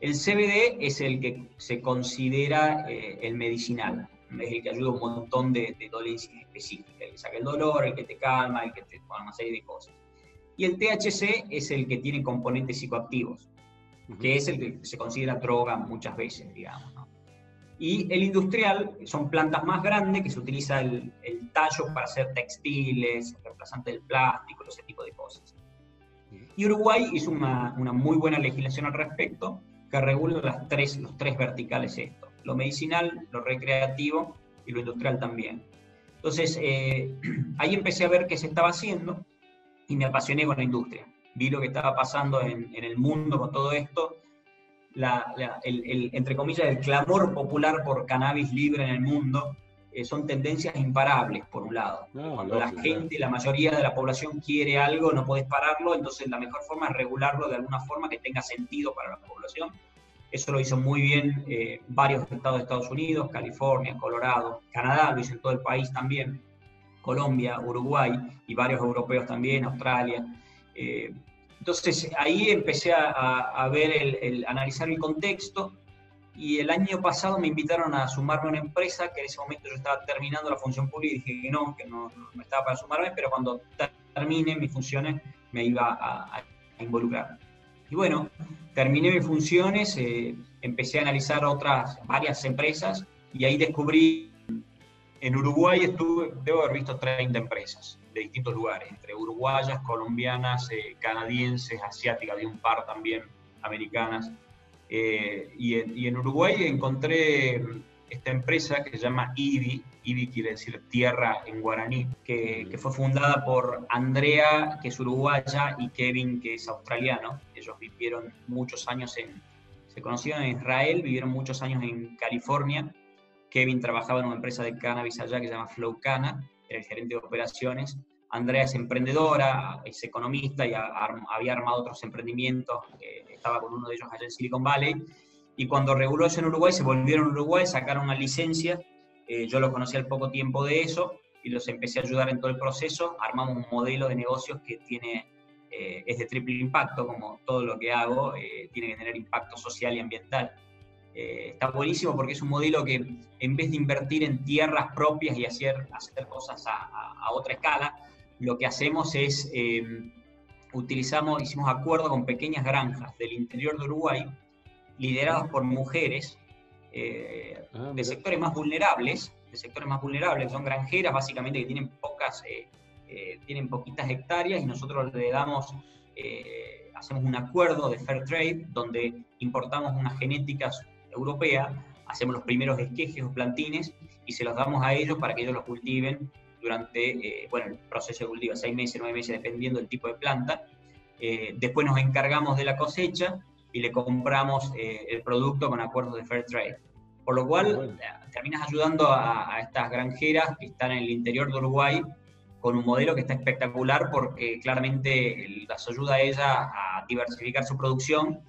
El CBD es el que se considera eh, el medicinal, es el que ayuda un montón de, dolencias específicas, el que saca el dolor, el que te calma, el que te bueno, una serie de cosas. Y el THC es el que tiene componentes psicoactivos, que es el que se considera droga muchas veces, digamos. Y el industrial son plantas más grandes que se utiliza el, tallo para hacer textiles, reemplazante del plástico, ese tipo de cosas. Y Uruguay hizo una, una muy buena legislación al respecto que regula las tres, los tres verticales estos lo medicinal, lo recreativo y lo industrial también. Entonces, eh, ahí empecé a ver qué se estaba haciendo y me apasioné con la industria. Vi lo que estaba pasando en, el mundo con todo esto, el, entre comillas, el clamor popular por cannabis libre en el mundo, eh, son tendencias imparables, por un lado. Cuando la gente, la mayoría de la población quiere algo, no puedes pararlo, entonces la mejor forma es regularlo de alguna forma que tenga sentido para la población eso lo hizo muy bien eh, varios estados de Estados Unidos, California, Colorado, Canadá, lo hizo en todo el país también, Colombia, Uruguay y varios europeos también, Australia. Eh, entonces ahí empecé a, ver, el, analizar el contexto y el año pasado me invitaron a sumarme a una empresa que en ese momento yo estaba terminando la función pública y dije que no, que no, no estaba para sumarme, pero cuando termine mis funciones me iba a, involucrar. Y bueno, terminé mis funciones, eh, empecé a analizar otras, varias empresas y ahí descubrí, en Uruguay estuve, debo haber visto 30 empresas de distintos lugares, entre uruguayas, colombianas, eh, canadienses, asiáticas, de un par también, americanas. Eh, y, y, en Uruguay encontré esta empresa que se llama IBI, IBI quiere decir tierra en guaraní, que, fue fundada por Andrea, que es uruguaya, y Kevin, que es australiano. Ellos vivieron muchos años en, se conocieron en Israel, vivieron muchos años en California. Kevin trabajaba en una empresa de cannabis allá que se llama Flowcana, era el gerente de operaciones. Andrea es emprendedora, es economista y había armado otros emprendimientos, estaba con uno de ellos allá en Silicon Valley y cuando reguló eso en Uruguay, se volvieron a Uruguay, sacaron una licencia, eh, yo lo conocí al poco tiempo de eso y los empecé a ayudar en todo el proceso, armamos un modelo de negocios que tiene, eh, es de triple impacto, como todo lo que hago, eh, tiene que tener impacto social y ambiental. Está buenísimo porque es un modelo que en vez de invertir en tierras propias y hacer, hacer cosas a, a otra escala, lo que hacemos es, utilizamos, hicimos acuerdo con pequeñas granjas del interior de Uruguay, liderados por mujeres eh, ah, de sectores más vulnerables, de sectores más vulnerables, son granjeras básicamente que tienen pocas, eh, eh, tienen poquitas hectáreas y nosotros le damos, hacemos un acuerdo de fair trade donde importamos unas genéticas europea, hacemos los primeros esquejes o plantines y se los damos a ellos para que ellos los cultiven durante eh, bueno, el proceso de cultivo, seis meses, nueve meses, dependiendo del tipo de planta. Eh, después nos encargamos de la cosecha y le compramos eh, el producto con acuerdos de fair trade. Por lo cual terminas ayudando a, estas granjeras que están en el interior de Uruguay con un modelo que está espectacular porque claramente las ayuda a ella a diversificar su producción,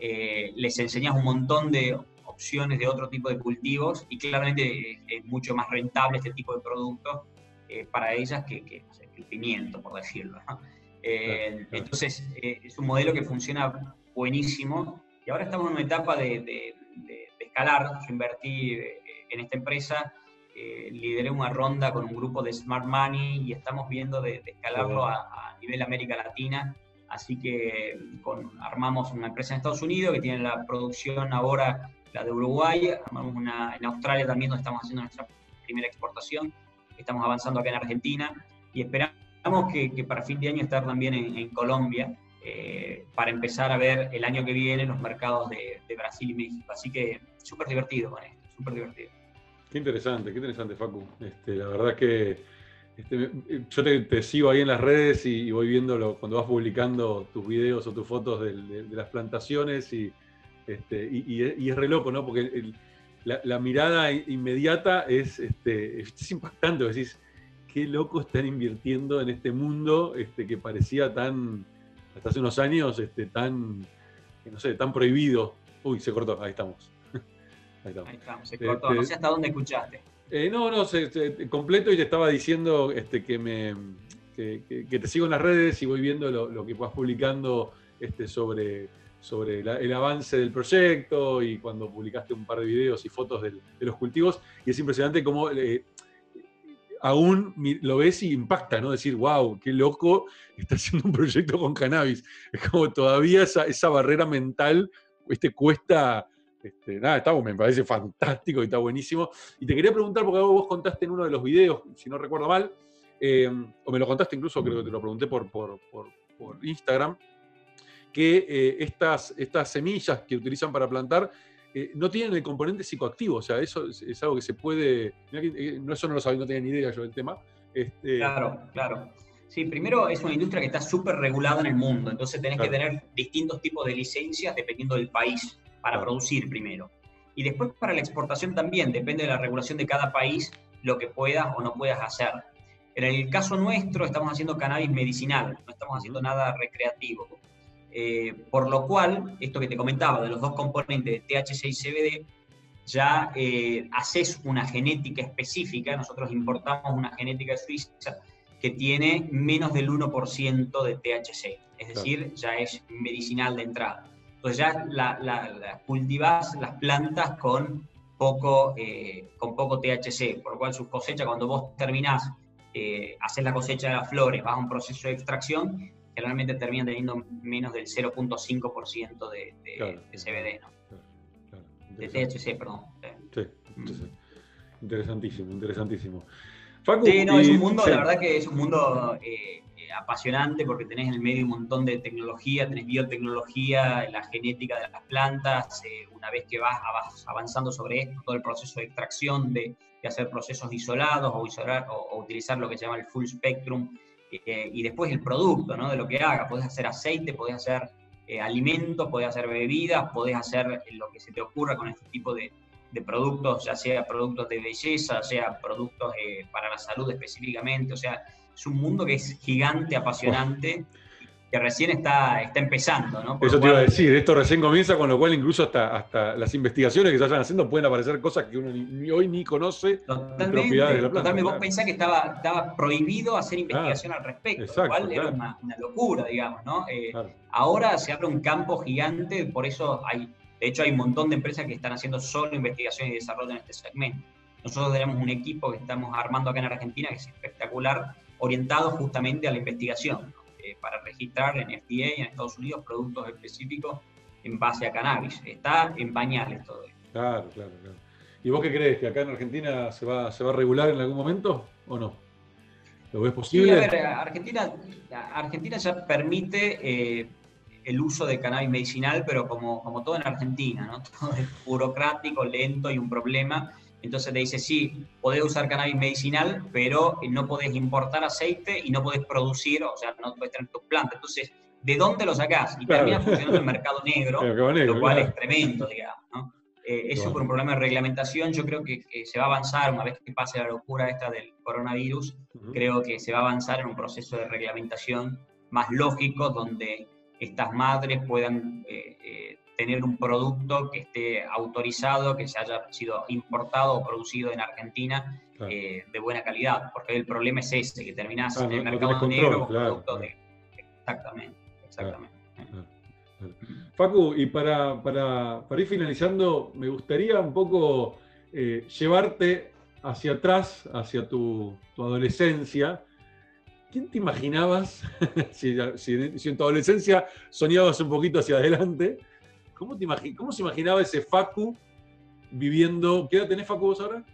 les enseñas un montón de opciones de otro tipo de cultivos y claramente es mucho más rentable este tipo de productos eh, para ellas que, el pimiento, por decirlo. Eh, entonces, eh, es un modelo que funciona buenísimo y ahora estamos en una etapa de, escalar. Yo invertí en esta empresa, lideré una ronda con un grupo de Smart Money y estamos viendo de, escalarlo a, nivel América Latina. Así que armamos una empresa en Estados Unidos que tiene la producción ahora, la de Uruguay, armamos una en Australia también donde estamos haciendo nuestra primera exportación estamos avanzando acá en Argentina y esperamos que, para fin de año estar también en, Colombia eh, para empezar a ver el año que viene los mercados de, Brasil y México. Así que súper divertido con esto, súper divertido. Qué interesante, qué interesante, Facu. Este, la verdad que este, yo te, sigo ahí en las redes y, voy viendo cuando vas publicando tus videos o tus fotos de, las plantaciones y, este, y, es re loco, ¿no? Porque el, la, mirada inmediata es, este, es impactante. Decís, qué loco están invirtiendo en este mundo este, que parecía tan, hasta hace unos años, este, tan, no sé, tan prohibido. Uy, se cortó, ahí estamos. ahí estamos. se cortó, no sé hasta dónde escuchaste. Eh, no, no, completo y te estaba diciendo este, que, me, que, te sigo en las redes y voy viendo lo, lo que vas publicando este, sobre sobre el avance del proyecto y cuando publicaste un par de videos y fotos de los cultivos. Y es impresionante cómo eh, aún lo ves y impacta, ¿no? Decir, wow, qué loco está haciendo un proyecto con cannabis. Es como todavía esa, esa barrera mental este, cuesta. Este, nada, está, me parece fantástico y está buenísimo. Y te quería preguntar, porque vos contaste en uno de los videos, si no recuerdo mal, eh, o me lo contaste incluso, creo que te lo pregunté por, por, por, por Instagram, que eh, estas, estas semillas que utilizan para plantar eh, no tienen el componente psicoactivo, o sea, eso es, algo que se puede, no, eso no lo sabía, no tenía ni idea yo del tema. Este, claro, claro. Sí, primero es una industria que está súper regulada en el mundo, entonces tenés que tener distintos tipos de licencias dependiendo del país para producir primero. Y después para la exportación también, depende de la regulación de cada país, lo que puedas o no puedas hacer. En el caso nuestro estamos haciendo cannabis medicinal, no estamos haciendo nada recreativo. Eh, por lo cual, esto que te comentaba de los dos componentes de THC y CBD, ya eh, haces una genética específica, nosotros importamos una genética suiza que tiene menos del 1% de THC, es decir, ya es medicinal de entrada. Entonces ya la, cultivas las plantas con poco, eh, con poco THC, por lo cual sus cosechas, cuando vos terminás, eh, haces la cosecha de las flores, vas a un proceso de extracción, generalmente terminan teniendo menos del 0.5% de, de, CBD, ¿no? de THC, perdón. Sí, interesantísimo, interesantísimo. sí, no, es un mundo, la verdad que es un mundo eh, eh, apasionante porque tenés en el medio un montón de tecnología, tenés biotecnología, la genética de las plantas, eh, una vez que vas, avanzando sobre esto, todo el proceso de extracción, de, hacer procesos isolados o, isolar, o, utilizar lo que se llama el full spectrum, eh, y después el producto, ¿no? De lo que haga. Podés hacer aceite, podés hacer eh, alimentos, podés hacer bebidas, podés hacer lo que se te ocurra con este tipo de, productos, ya sea productos de belleza, sea productos eh, para la salud específicamente. O sea, es un mundo que es gigante, apasionante que recién está, está empezando, ¿no? Eso te iba a decir, esto recién comienza, con lo cual incluso hasta, hasta las investigaciones que se vayan haciendo pueden aparecer cosas que uno ni, hoy ni conoce. Totalmente, de la totalmente. Vos pensás que estaba, estaba prohibido hacer investigación al respecto, lo cual era una, locura, digamos, ¿no? Eh, ahora se abre un campo gigante, por eso hay, de hecho hay un montón de empresas que están haciendo solo investigación y desarrollo en este segmento. Nosotros tenemos un equipo que estamos armando acá en Argentina que es espectacular, orientado justamente a la investigación. Eh, para registrar en FDA en Estados Unidos productos específicos en base a cannabis. Está en pañales todo esto. Claro, claro, claro. ¿Y vos qué crees? ¿Que acá en Argentina se va, se va a regular en algún momento o no? ¿Lo ves posible? Sí, a ver, Argentina, Argentina ya permite eh, el uso de cannabis medicinal, pero como, como todo en Argentina, ¿no? Todo es burocrático, lento y un problema. Entonces te dice, sí, podés usar cannabis medicinal, pero no podés importar aceite y no podés producir, o sea, no podés tener tus plantas. Entonces, ¿de dónde lo sacás? Y termina funcionando en el mercado negro, lo cual es tremendo, digamos. ¿no? Eh, eso por un problema de reglamentación, yo creo que, se va a avanzar una vez que pase la locura esta del coronavirus, creo que se va a avanzar en un proceso de reglamentación más lógico donde estas madres puedan eh, eh, tener un producto que esté autorizado, que se haya sido importado o producido en Argentina de buena calidad, porque el problema es ese, que terminas en el mercado negro con productos de... Exactamente, exactamente. Facu, y para, para, ir finalizando, me gustaría un poco eh, llevarte hacia atrás, hacia tu, adolescencia. ¿Quién te imaginabas, si, en tu adolescencia soñabas un poquito hacia adelante, ¿cómo, te cómo se imaginaba ese Facu viviendo, ¿qué edad tenés Facu vos ahora?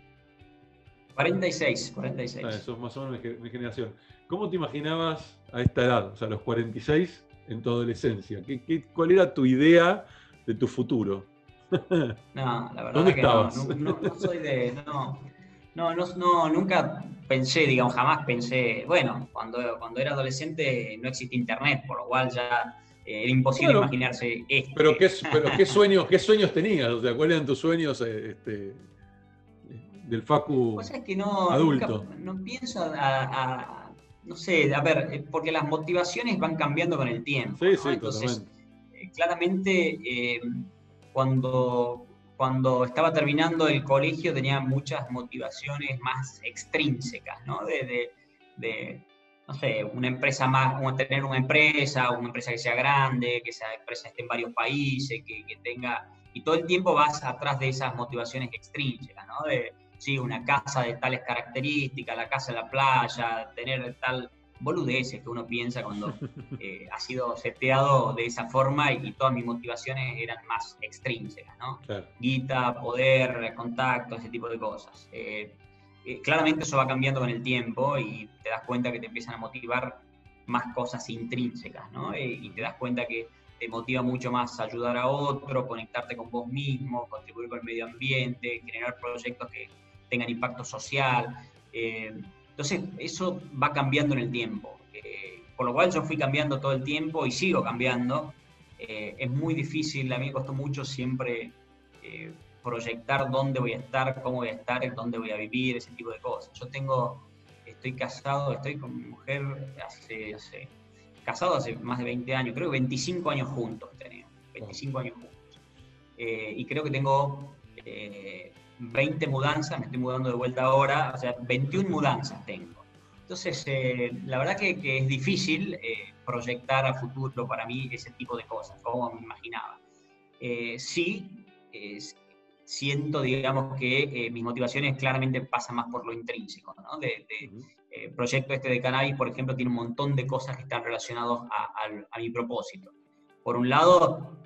46, 46. Ah, eso es más o menos mi, generación. ¿Cómo te imaginabas a esta edad, o sea, a los 46, en tu adolescencia? ¿Qué, cuál era tu idea de tu futuro? No, la verdad ¿Dónde que estabas? No, no, soy de. No, no, no, nunca pensé, digamos, jamás pensé. Bueno, cuando, cuando era adolescente no existía internet, por lo cual ya era imposible imaginarse esto. Pero qué, pero qué sueños, qué sueños tenías, o sea, ¿cuáles eran tus sueños eh, este, del Facu pues es que no, adulto? no pienso a no sé, a ver, eh, porque las motivaciones van cambiando con el tiempo. Sí, sí, Entonces, eh, claramente, eh, cuando, cuando estaba terminando el colegio tenía muchas motivaciones más extrínsecas, ¿no? De, no sé, una empresa más, tener una empresa, una empresa que sea grande, que esa empresa esté en varios países, que, que tenga... Y todo el tiempo vas atrás de esas motivaciones extrínsecas, ¿no? De, ¿sí? una casa de tales características, la casa en la playa, tener tal boludeces que uno piensa cuando eh, ha sido seteado de esa forma y, todas mis motivaciones eran más extrínsecas, ¿no? Guita, poder, contacto, ese tipo de cosas. Eh, eh, claramente eso va cambiando con el tiempo y te das cuenta que te empiezan a motivar más cosas intrínsecas, ¿no? y te das cuenta que te motiva mucho más ayudar a otro, conectarte con vos mismo, contribuir con el medio ambiente, generar proyectos que tengan impacto social. Eh, entonces, eso va cambiando en el tiempo. Eh, por lo cual yo fui cambiando todo el tiempo y sigo cambiando. Eh, es muy difícil, a mí me costó mucho siempre proyectar dónde voy a estar, cómo voy a estar, dónde voy a vivir, ese tipo de cosas. Yo tengo, estoy casado, estoy con mi mujer hace, hace casado hace más de 20 años, creo que 25 años juntos tenemos, 25 años juntos. y creo que tengo 20 mudanzas, me estoy mudando de vuelta ahora, o sea, 21 mudanzas tengo. Entonces, eh, la verdad que, es difícil eh, proyectar a futuro para mí ese tipo de cosas, como me imaginaba. Eh, sí, siento, digamos, que mis motivaciones claramente pasan más por lo intrínseco, ¿no? De, proyecto este de cannabis, por ejemplo, tiene un montón de cosas que están relacionadas a, a mi propósito. Por un lado,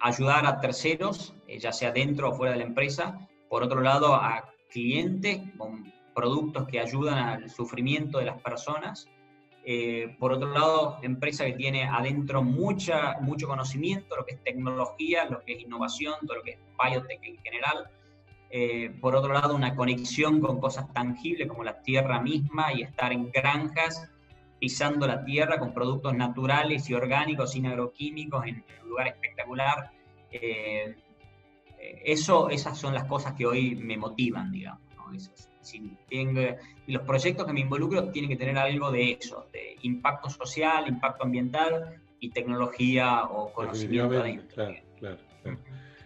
ayudar a terceros, ya sea dentro o fuera de la empresa, por otro lado, a clientes con productos que ayudan al sufrimiento de las personas. Eh, por otro lado, empresa que tiene adentro mucha, mucho conocimiento, lo que es tecnología, lo que es innovación, todo lo que es biotech en general. Eh, por otro lado, una conexión con cosas tangibles como la tierra misma y estar en granjas pisando la tierra con productos naturales y orgánicos, sin agroquímicos, en, un lugar espectacular. Eh, eso, esas son las cosas que hoy me motivan, digamos. Y los proyectos que me involucro tienen que tener algo de eso, de impacto social, impacto ambiental y tecnología o conocimiento. Claro, claro,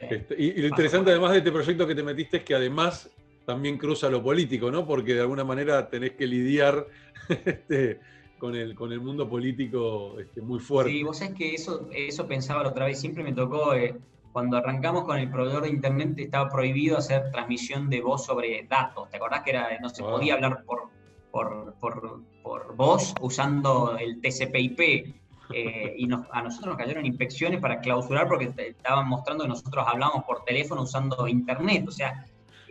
este, y, lo interesante además de este proyecto que te metiste es que además también cruza lo político, ¿no? Porque de alguna manera tenés que lidiar este, con, el, con el mundo político este, muy fuerte. Sí, vos sabés que eso, eso pensaba la otra vez, siempre me tocó... Eh, cuando arrancamos con el proveedor de internet estaba prohibido hacer transmisión de voz sobre datos. ¿Te acordás que era, no se ah. podía hablar por, por, por, por, voz usando el TCP/IP? Eh, y a nosotros nos cayeron inspecciones para clausurar porque estaban mostrando que nosotros hablábamos por teléfono usando internet. O sea,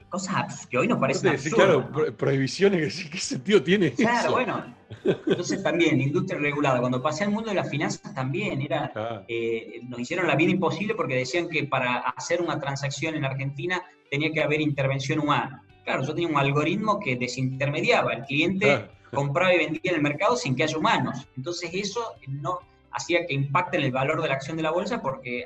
cosas que hoy nos parecen sí, claro, prohibiciones, ¿qué sentido tiene Claro, bueno, Entonces también, industria regulada. Cuando pasé al mundo de las finanzas también, era, eh, nos hicieron la vida imposible porque decían que para hacer una transacción en Argentina tenía que haber intervención humana. Claro, yo tenía un algoritmo que desintermediaba. El cliente compraba y vendía en el mercado sin que haya humanos. Entonces eso no hacía que impacte en el valor de la acción de la bolsa porque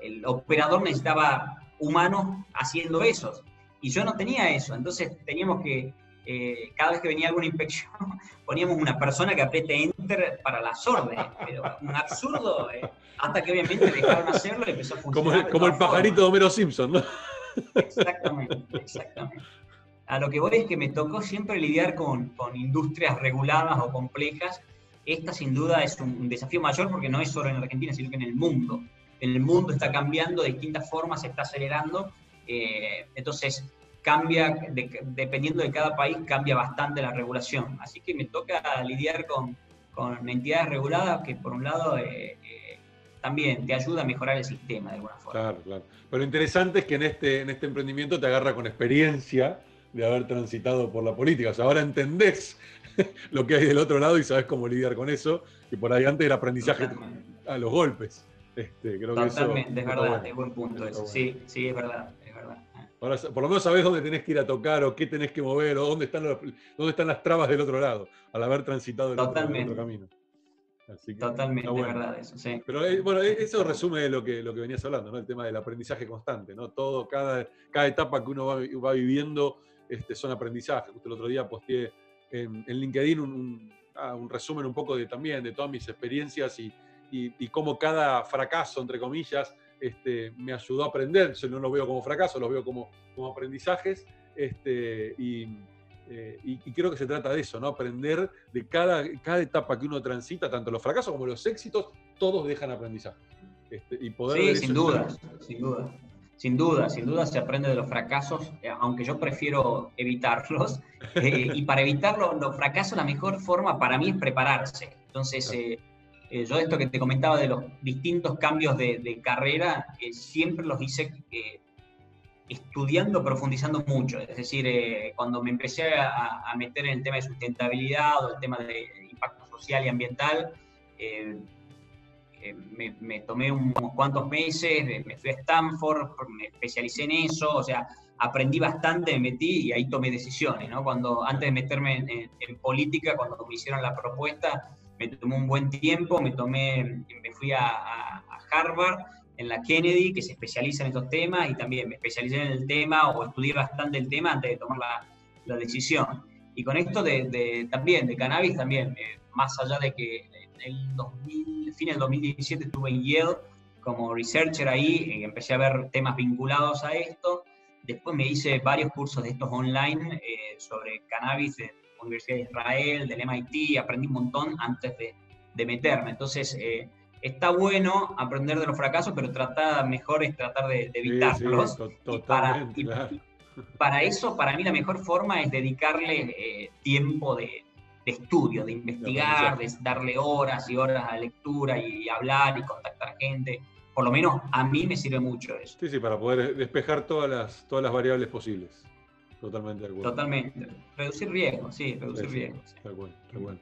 el operador necesitaba humanos haciendo eso. Y yo no tenía eso. Entonces teníamos que eh, cada vez que venía alguna inspección, poníamos una persona que apriete enter para las órdenes. Pero un absurdo, eh, hasta que obviamente dejaron hacerlo y empezó a funcionar. Como, el pajarito de Homero Simpson, ¿no? Exactamente, exactamente. A lo que voy es que me tocó siempre lidiar con, con industrias reguladas o complejas. Esta sin duda es un desafío mayor porque no es solo en Argentina, sino que en el mundo. El mundo está cambiando de distintas formas, se está acelerando. Eh, entonces, cambia, dependiendo de cada país, cambia bastante la regulación. Así que me toca lidiar con, con entidades reguladas que, por un lado, eh, eh, también te ayuda a mejorar el sistema de alguna forma. Claro, claro. Pero interesante es que en este, en este emprendimiento te agarra con experiencia de haber transitado por la política. O sea, ahora entendés lo que hay del otro lado y sabes cómo lidiar con eso, que por ahí antes era aprendizaje a los golpes. Este, Totalmente, es verdad, es buen punto eso. Sí, sí, es verdad. Ahora, por lo menos sabés dónde tenés que ir a tocar o qué tenés que mover o dónde están, dónde están las trabas del otro lado, al haber transitado el, otro, camino. Totalmente, verdad eso, sí. Pero eh, bueno, e, eso resume lo que, lo que venías hablando, ¿no? El tema del aprendizaje constante, ¿no? Todo, cada, cada etapa que uno va, viviendo este, son aprendizajes. Justo el otro día posteé en, LinkedIn un, ah, un, resumen un poco de también de todas mis experiencias y, y, y cómo cada fracaso, entre comillas, este, me ayudó a aprender. Yo no lo veo como fracaso, lo veo como, como aprendizajes. Este, eh, y, creo que se trata de eso, ¿no? Aprender de cada, cada etapa que uno transita, tanto los fracasos como los éxitos, todos dejan aprendizaje. Este, y poder sí, sin duda, sin duda. Sin duda, sin duda se aprende de los fracasos, eh, aunque yo prefiero evitarlos. Eh, y para evitar los, fracasos, la mejor forma para mí es prepararse. Entonces, eh, yo esto que te comentaba de los distintos cambios de, carrera, eh, siempre los hice eh, estudiando, profundizando mucho. Es decir, cuando me empecé a, meter en el tema de sustentabilidad o el tema de impacto social y ambiental, me, tomé unos cuantos meses, me fui a Stanford, me especialicé en eso, o sea, aprendí bastante, me metí y ahí tomé decisiones, ¿no? Cuando, antes de meterme en, en política, cuando me hicieron la propuesta, me tomó un buen tiempo, me tomé, me fui a, Harvard, en la Kennedy, que se especializa en estos temas, y también me especialicé en el tema o estudié bastante el tema antes de tomar la, decisión. Y con esto de, también, de cannabis, también, eh, más allá de que en el 2000, fin del 2017 estuve en Yale como researcher ahí, eh, empecé a ver temas vinculados a esto. Después me hice varios cursos de estos online eh, sobre cannabis Universidad de Israel, del MIT, aprendí un montón antes de, de meterme. Entonces, eh, está bueno aprender de los fracasos, pero tratar mejor es tratar de, evitarlos. para, para, eso, para mí la mejor forma es dedicarle eh, tiempo de, estudio, de investigar, de darle horas y horas a lectura y, hablar y contactar gente. Por lo menos a mí me sirve mucho eso. Sí, sí, para poder despejar todas las, todas las variables posibles. Totalmente de acuerdo. Totalmente. Reducir riesgo, sí, reducir riesgo. Está bueno, está bueno.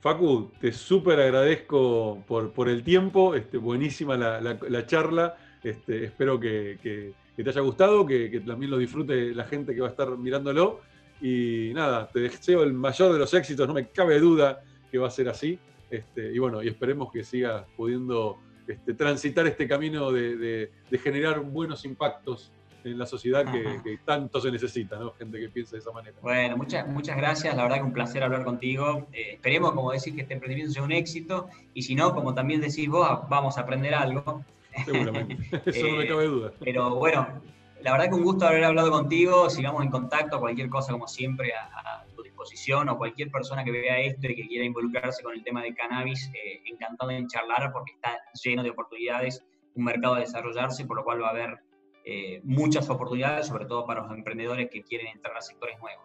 Facu, te súper agradezco por, por, el tiempo, este, buenísima la, la, charla, este, espero que, que, te haya gustado, que, que, también lo disfrute la gente que va a estar mirándolo y nada, te deseo el mayor de los éxitos, no me cabe duda que va a ser así este, y bueno, y esperemos que sigas pudiendo este, transitar este camino de, de, de generar buenos impactos en la sociedad que, tanto se necesita, ¿no? Gente que piense de esa manera. Bueno, muchas, muchas gracias, la verdad que un placer hablar contigo. Eh, esperemos, como decís, que este emprendimiento sea un éxito, y si no, como también decís vos, vamos a aprender algo. Seguramente, eso no me cabe duda. Pero bueno, la verdad que un gusto haber hablado contigo, sigamos en contacto, cualquier cosa como siempre a, tu disposición, o cualquier persona que vea esto y que quiera involucrarse con el tema de cannabis, eh, encantado en charlar porque está lleno de oportunidades, un mercado a desarrollarse, por lo cual va a haber eh, muchas oportunidades, sobre todo para los emprendedores que quieren entrar a sectores nuevos.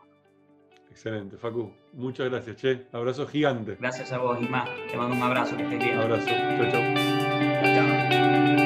Excelente, Facu. Muchas gracias, Che. Abrazo gigante. Gracias a vos, más. Te mando un abrazo, que estés bien. Abrazo. Chao, chao. Chao.